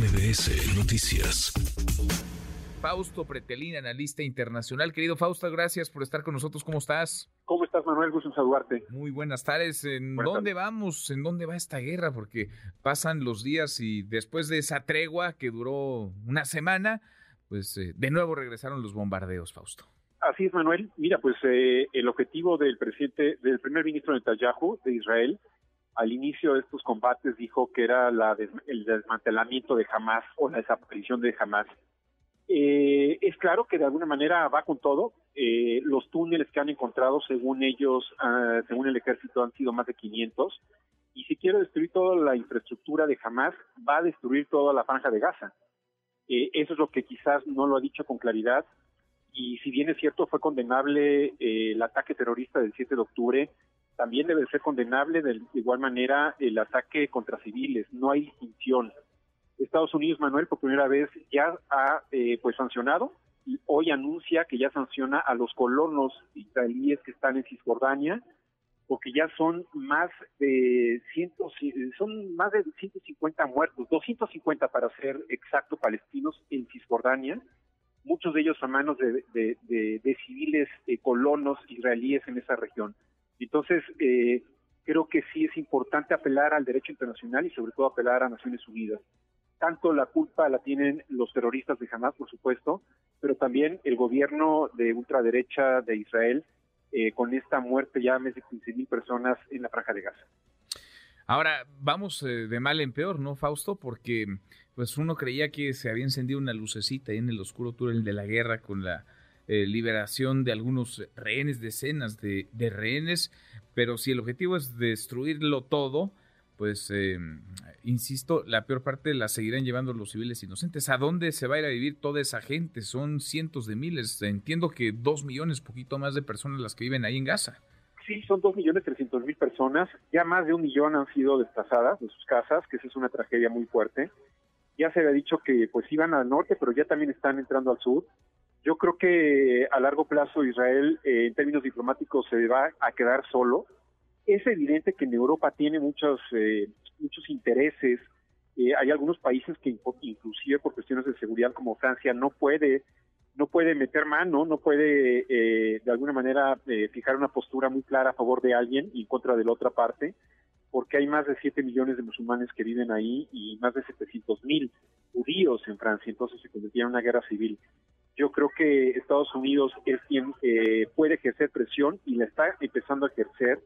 MBS Noticias. Fausto Pretelín, analista internacional. Querido Fausto, gracias por estar con nosotros. ¿Cómo estás? ¿Cómo estás, Manuel? Gusto en saludarte. Muy buenas tardes. ¿En dónde vamos? ¿En dónde va esta guerra? Porque pasan los días y después de esa tregua que duró una semana, pues eh, de nuevo regresaron los bombardeos, Fausto. Así es, Manuel. Mira, pues eh, el objetivo del presidente, del primer ministro Netanyahu de Israel, al inicio de estos combates dijo que era la el desmantelamiento de Hamas o la desaparición de Hamas. Eh, es claro que de alguna manera va con todo. Eh, los túneles que han encontrado, según ellos, ah, según el ejército, han sido más de 500. Y si quiere destruir toda la infraestructura de Hamas, va a destruir toda la franja de Gaza. Eh, eso es lo que quizás no lo ha dicho con claridad. Y si bien es cierto, fue condenable el ataque terrorista del 7 de octubre, también debe ser condenable de igual manera el ataque contra civiles. No hay distinción. Estados Unidos, Manuel, por primera vez ya ha eh, pues sancionado y hoy anuncia que ya sanciona a los colonos israelíes que están en Cisjordania, porque ya son más de cientos, son más de 150 muertos, 250 para ser exacto palestinos en Cisjordania, muchos de ellos a manos de, de, civiles eh, colonos israelíes en esa región. Entonces, eh, creo que sí es importante apelar al derecho internacional y sobre todo apelar a Naciones Unidas. Tanto la culpa la tienen los terroristas de Hamas, por supuesto, pero también el gobierno de ultraderecha de Israel eh, con esta muerte ya de 15 mil personas en la franja de Gaza. Ahora, vamos eh, de mal en peor, ¿no, Fausto? Porque pues uno creía que se había encendido una lucecita ahí en el oscuro túnel de la guerra con la eh, liberación de algunos rehenes, decenas de, rehenes, pero si el objetivo es destruirlo todo, pues, eh, insisto, la peor parte la seguirán llevando los civiles inocentes. ¿A dónde se va a ir a vivir toda esa gente? Son cientos de miles. Entiendo que dos millones, poquito más de personas las que viven ahí en Gaza. Sí, son dos millones trescientos mil personas. Ya más de un millón han sido desplazadas de sus casas, que esa es una tragedia muy fuerte. Ya se había dicho que pues iban al norte, pero ya también están entrando al sur. Yo creo que a largo plazo Israel, eh, en términos diplomáticos, se va a quedar solo. Es evidente que en Europa tiene muchos, eh, muchos intereses. Eh, hay algunos países que inclusive por cuestiones de seguridad como Francia no puede no puede meter mano, no puede de alguna manera fijar una postura muy clara a favor de alguien y en contra de la otra parte, porque hay más de 7 millones de musulmanes que viven ahí y más de 700 mil judíos en Francia, entonces se convertía en una guerra civil yo creo que Estados Unidos es quien eh, puede ejercer presión y la está empezando a ejercer.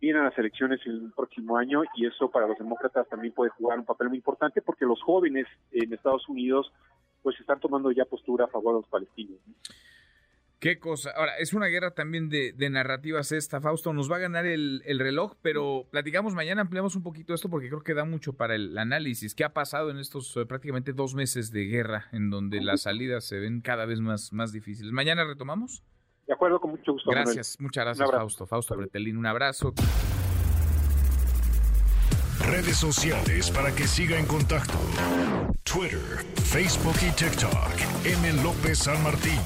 Vienen las elecciones el próximo año y eso para los demócratas también puede jugar un papel muy importante porque los jóvenes en Estados Unidos pues están tomando ya postura a favor de los palestinos. Qué cosa. Ahora, es una guerra también de, narrativas esta, Fausto. Nos va a ganar el, reloj, pero platicamos mañana, ampliamos un poquito esto porque creo que da mucho para el análisis. ¿Qué ha pasado en estos eh, prácticamente dos meses de guerra en donde las salidas se ven cada vez más, más difíciles? ¿Mañana retomamos? De acuerdo, con mucho gusto. Gracias, muchas gracias, Fausto. Fausto Bretelín, un abrazo. Redes sociales para que siga en contacto: Twitter, Facebook y TikTok. M. López San Martín.